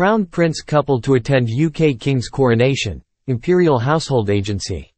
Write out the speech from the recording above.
Crown Prince couple to attend UK King's coronation. Imperial Household Agency